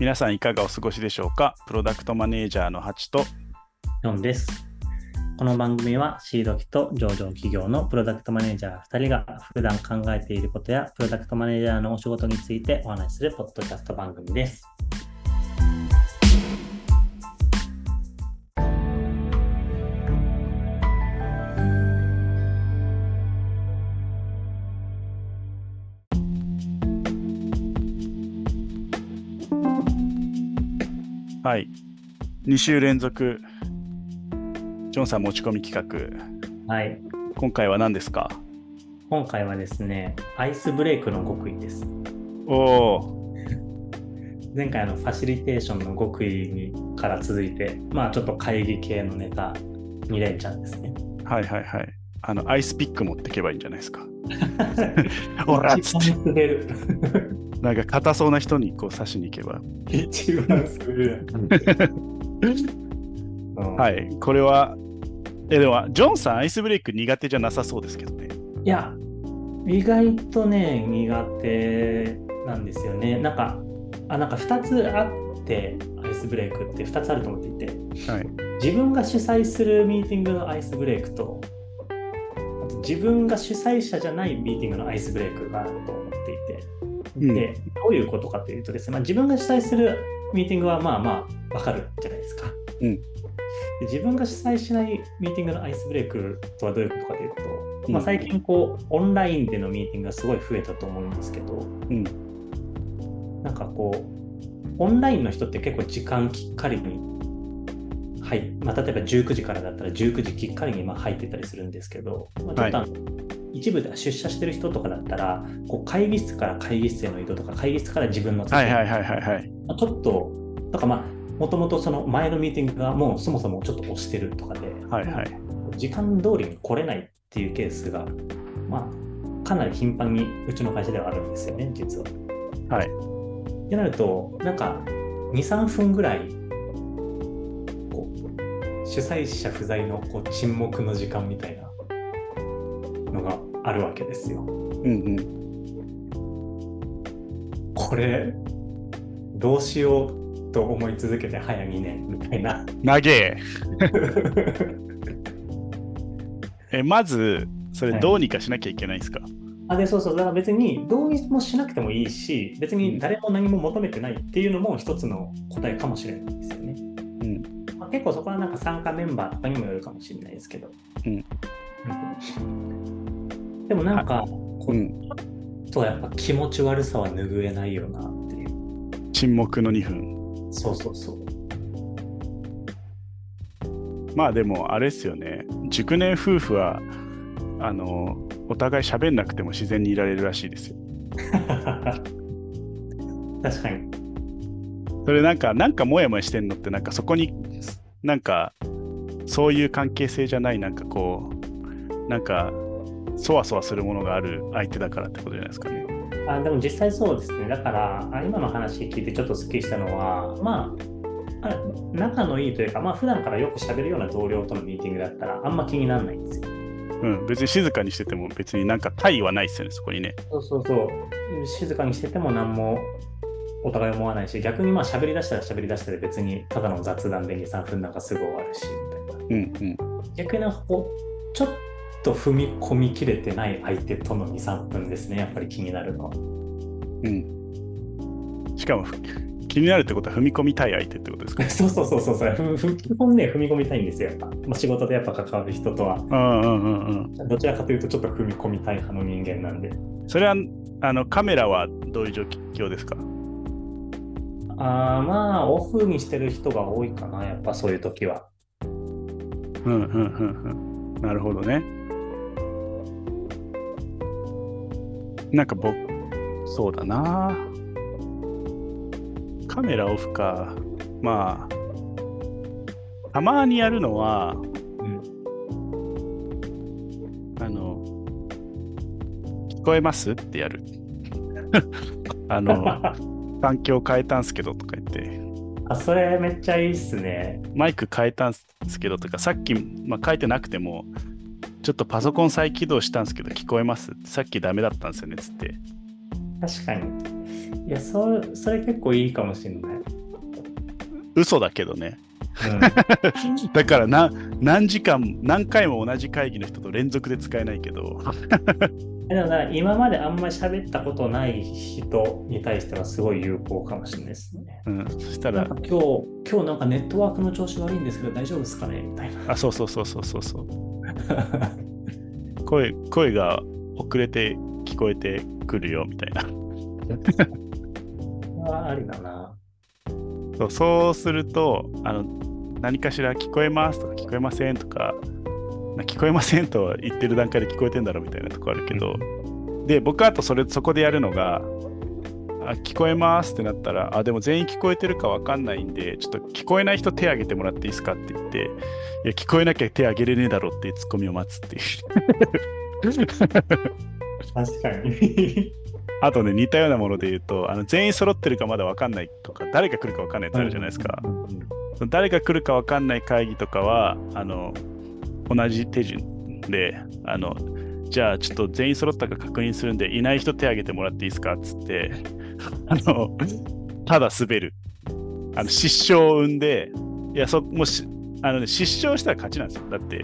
皆さんいかがお過ごしでしょうか？プロダクトマネージャーのハチと4です。この番組はシード機と上場企業のプロダクトマネージャー2人が普段考えていることやプロダクトマネージャーのお仕事についてお話しするポッドキャスト番組です。はい2週連続ジョンさん持ち込み企画はい。今回は何ですか？今回はですね、アイスブレイクの極意です。おお前回あのファシリテーションの極意にから続いて、まあちょっと会議系のネタ2連チャンですね。はいはいはいあのアイスピック持ってけばいいんじゃないですか？おらっつって。なんか硬そうな人にこう刺しに行けば。一番滑る。うん。はい。これはえでもジョンさんアイスブレイク苦手じゃなさそうですけどね。いや、意外とね、苦手なんですよね。なんか、あなんか2つあって、アイスブレイクって2つあると思っていて、はい。自分が主催するミーティングのアイスブレイクと、あと自分が主催者じゃないミーティングのアイスブレイクがあると思っていて、うんで、どういうことかというとですね、まあ、自分が主催するミーティングはまあまあわかるじゃないですか。うん。で自分が主催しないミーティングのアイスブレイクとはどういうことかというと、うん。まあ、最近こうオンラインでのミーティングがすごい増えたと思うんですけど、うん。なんかこうオンラインの人って結構時間きっかりにはいまあ、例えば19時からだったら19時きっかりにまあ入ってたりするんですけど、まあ、ちょっとあの、一部では出社してる人とかだったらこう会議室から会議室への移動とか会議室から自分のはいはいはいはいはい。まあちょっと、だからまあ、もともとその前のミーティングがもうそもそもちょっと押してるとかで、はいはい。時間通りに来れないっていうケースが、まあ、かなり頻繁にうちの会社ではあるんですよね、実は。はい。ってなると、なんか、2、3分ぐらい、主催者不在のこう沈黙の時間みたいなのがあるわけですよ。うんうん。これ、どうしようと思い続けて早2年みたいな。長え。えまずそれどうにかしなきゃいけないんですか、あでそうそう、だから別に同意もしなくてもいいし、別に誰も何も求めてないっていうのも一つの答えかもしれないですよね。うん。まあ、結構そこはなんか参加メンバーとかにもよるかもしれないですけど。うん。うんでもなんか、こううんとやっぱ気持ち悪さは拭えないよなっていう。沈黙の2分そうそうそう。まあでもあれですよね熟年夫婦はあのお互い喋んなくても自然にいられるらしいですよ 確かに。それなんかなんかモヤモヤしてんのってなんかそこになんかそういう関係性じゃないなんかこうなんかそわそわするものがある相手だからってことじゃないですかねあでも実際そうですね。だから、あ今の話聞いてちょっとすっきりしたのは、まあ、あ仲のいいというか、まあ普段からよく喋るような同僚とのミーティングだったら、あんま気にならないんですよ。うん別に静かにしてても別になんか対はないですよねそこにねそうそうそう。静かにしてても何もお互い思わないし、逆にまあ喋り出したら喋り出したで別にただの雑談で2、3分なんかすぐ終わるし、みたいな。うんうん逆にこう、ちょっと踏み込みきれてない相手との2、3分ですね、やっぱり気になるのは。うん。しかもふ気になるってことは踏み込みたい相手ってことですか？そうそうそうそうそう、ふふ基本ね、踏み込みたいんですよ、やっぱ。まあ、仕事でやっぱ関わる人とは、うんうんうんうん。どちらかというとちょっと踏み込みたい派の人間なんで。それはあのカメラはどういう状況ですか？あーまあ、オフにしてる人が多いかな、やっぱそういう時は。うんうんうんうん。なるほどねなんか僕そうだな。カメラオフか。まあたまにやるのはうん。あの聞こえます？ってやる。あの 環境変えたんすけどとか言って。あ、それめっちゃいいっすね。マイク変えたんすけどとか、さっき、まあ、変えてなくても、ちょっとパソコン再起動したんですけど、聞こえます？さっきダメだったんですよね、つって。確かに。いや、そそれ結構いいかもしれない。嘘だけどね。うん だからな何時間、何回も同じ会議の人と連続で使えないけど、でもな今まであんまり喋ったことない人に対してはすごい有効かもしれないですね。うん、そしたら今日、今日なんかネットワークの調子悪いんですけど大丈夫ですかね？みたいな。あ、そうそうそうそうそうそう。声声が遅れて聞こえてくるよみたいな。はありだな。そうそうするとあの、何かしら聞こえますとか聞こえませんとか、な聞こえませんとは言ってる段階で聞こえてんだろみたいなとこあるけど、で、僕あとそれそこでやるのが、あ聞こえますってなったら、あ、でも全員聞こえてるかわかんないんで、ちょっと聞こえない人手挙げてもらっていいですかって言って、いや、聞こえなきゃ手挙げれねえだろっていうツッコミを待つっていう。確かに。あとね、似たようなもので言うと、あの全員揃ってるかまだわかんないとか、誰が来るかわかんないってあるじゃないですか。うん誰が来るかわかんない会議とかは、あの、同じ手順で、あの、じゃあちょっと全員揃ったか確認するんで、いない人手挙げてもらっていいですかっつって、あの、ただ滑る。あの、失笑を生んで、いや、そ、もし、あのね、失笑したら勝ちなんですよ。だって、い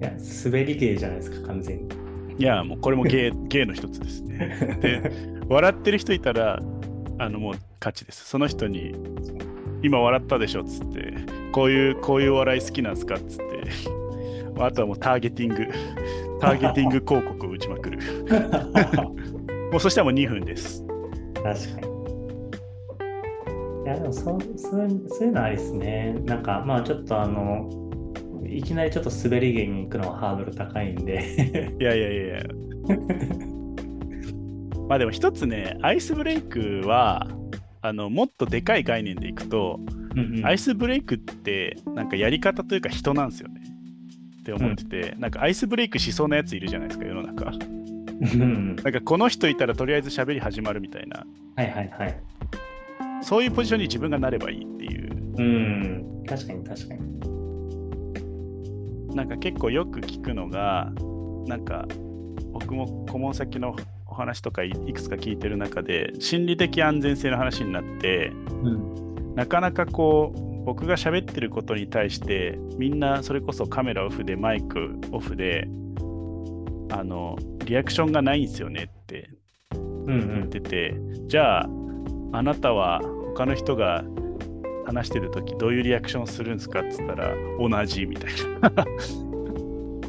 や、滑り芸じゃないですか、完全に。いや、もうこれも芸 芸の一つですね。で、笑ってる人いたら、あの、もう勝ちです。その人に、今笑ったでしょっつって、こういう、こういう笑い好きなんですかっつって、あとはもうターゲティング、ターゲティング広告を打ちまくる。もうそしたらもう2分です。確かに。いや、でもそうそういうそういうのありですね。なんか、まあちょっとあの、いきなりちょっと滑り芸に行くのはハードル高いんで。いやいやいやいや。まあでも一つね、アイスブレイクは、あのもっとでかい概念でいくと、うんうんアイスブレイクってなんかやり方というか人なんですよね。って思ってて、なんかアイスブレイクしそうなやついるじゃないですか、世の中。うんなんかこの人いたらとりあえず喋り始まるみたいな、はいはいはい。そういうポジションに自分がなればいいっていう。うん、確かに確かに。なんか結構よく聞くのが、なんか僕も顧問先のお話とかいいくつか聞いてる中で、心理的安全性の話になって、うん。なかなかこう僕が喋ってることに対してみんなそれこそカメラオフでマイクオフであのリアクションがないんですよねってうんう言っん。てて、じゃああなたは他の人が話してる時どういうリアクションするんですかっつったら同じみたいな。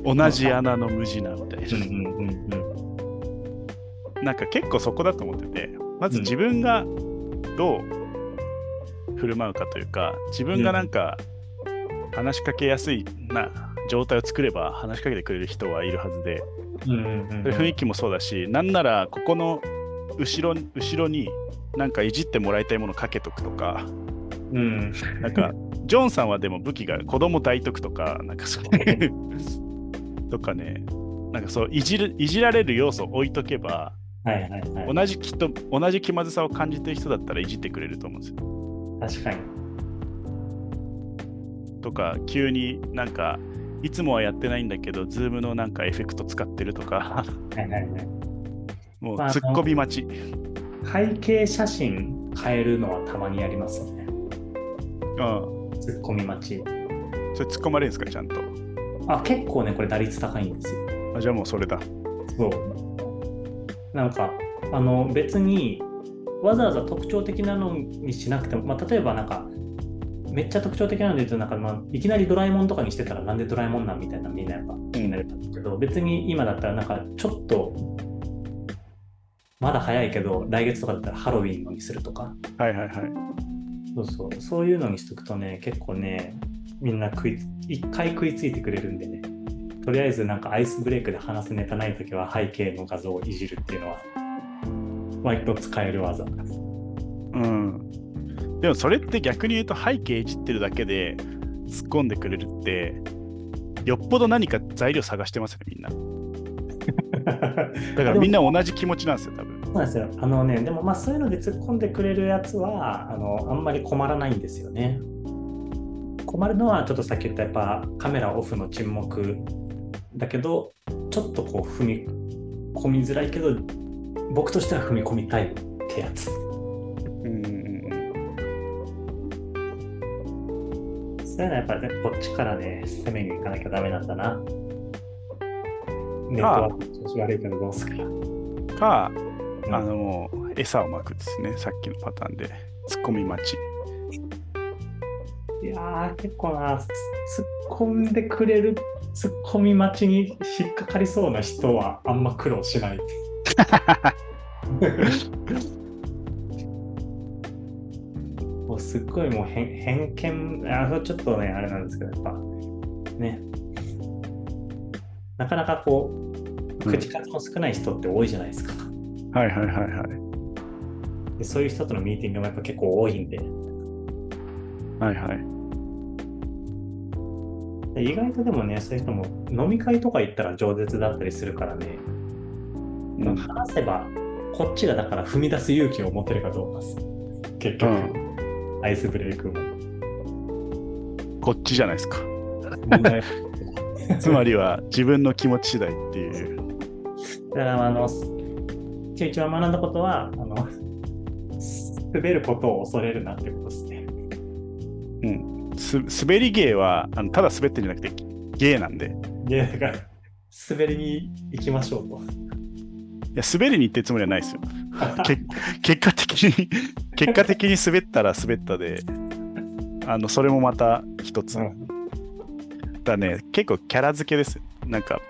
同じ穴の無地なみたいな。うんうんうん。なんか結構そこだと思ってて、まず自分がどう振る舞うかというか、自分がなんか話しかけやすいな状態を作れば話しかけてくれる人はいるはずで雰囲気もそうだし、なんならここの後ろ後ろになんかいじってもらいたいものかけとくとか、うん。なんかジョンさんはでも武器が子供抱いとくとか、なんかそういうとかね、なんかそういじるいじられる要素を置いとけば、はいはいはい。同じきっと同じ気まずさを感じてる人だったらいじってくれると思うんですよ。確かに。とか急になんかいつもはやってないんだけど、ズームのなんかエフェクト使ってるとか、はいはいはい。まあもうツッコミ待ち。背景写真変えるのはたまにやりますよね。うん。ツッコミ待ち。それ突っ込まれるんですか、ちゃんと。あ、結構ね、これ打率高いんですよ。あじゃあもうそれだ。そう。なんか、あの、別に、わざわざ特徴的なのにしなくても、まあ、例えばなんか、めっちゃ特徴的なので言うと、なんか、まあ、いきなりドラえもんとかにしてたら、なんでドラえもんなんみたいなみんなやっぱ気になるんですけど、別に今だったら、なんか、ちょっと、まだ早いけど、来月とかだったらハロウィンのにするとか、はいはいはい。そうそう、そういうのにしとくとね、結構ね、みんな食い、一回食いついてくれるんでね、とりあえずなんかアイスブレイクで話すネタないときは背景の画像をいじるっていうのは、割と使える技。うん。でもそれって逆に言うと背景いじってるだけで突っ込んでくれるって、よっぽど何か材料探してますよね、みんな。だからみんな同じ気持ちなんですよ、多分。そうなんですよ。あのね、でもまあそういうので突っ込んでくれるやつは、あの、あんまり困らないんですよね。困るのは、ちょっとさっき言ったやっぱカメラオフの沈黙だけど、ちょっとこう踏み込みづらいけど、僕としては踏み込みたいってやつ。そういうのはやっぱり、ね、こっちからね、攻めに行かなきゃダメなんだな。ネットワーク調子悪いけどどうすか。か、うんあのもう餌をまくですね、さっきのパターンで。ツッコミ待ち。いやー、結構な、突っ込んでくれる、突っ込み待ちに引っかかりそうな人はあんま苦労しない。もうすっごいもう偏偏見、あちょっとね、あれなんですけど、やっぱね、なかなかこう、うん口数の少ない人って多いじゃないですか。はいはいはいはい。でそういう人とのミーティングもやっぱ結構多いんで、はいはい。で意外とでもね、そういう人も飲み会とか行ったら饒舌だったりするからね、うん話せば、こっちがだから踏み出す勇気を持てるかどうかです。結局、アイスブレイクも。こっちじゃないですか。つまりは自分の気持ち次第っていう。だから、あの、一番学んだことは、あの、滑ることを恐れるなってことですね。す滑り芸はあのただ滑ってるんじゃなくて芸なんで。いいや、だから、滑りに行きましょうと。や滑りに行ってるつもりはないですよ。け結果的に結果的に滑ったら滑ったで、あのそれもまた一つ。うんだね、結構キャラ付けですよ。なんか、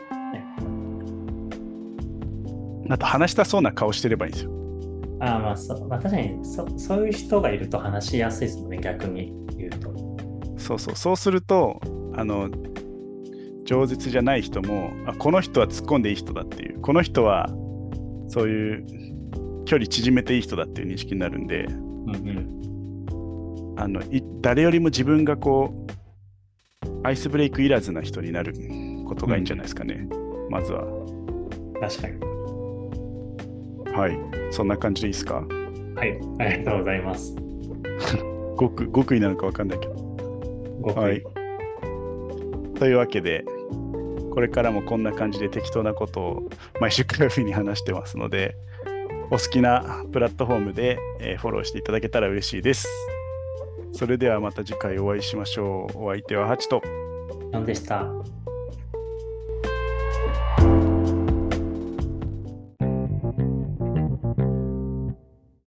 あと話したそうな顔してればいいんですよ。ああ、まあそう、まあ、確かにそ、そういう人がいると話しやすいですもんね、逆に言うと。そうそう、そうすると、あの、饒舌じゃない人もあ、この人は突っ込んでいい人だっていう、この人はそういう距離縮めていい人だっていう認識になるんで、うんうん。あのい誰よりも自分がこう、アイスブレイクいらずな人になることがいいんじゃないですかね、まずは。確かに。はい、そんな感じでいいですか？はい、ありがとうございます。極極意なのか分かんないけど。はい。というわけで、これからもこんな感じで適当なことを毎週火曜日に話してますので、お好きなプラットフォームで、えフォローしていただけたら嬉しいです。それではまた次回お会いしましょう。お相手はハチと。でした。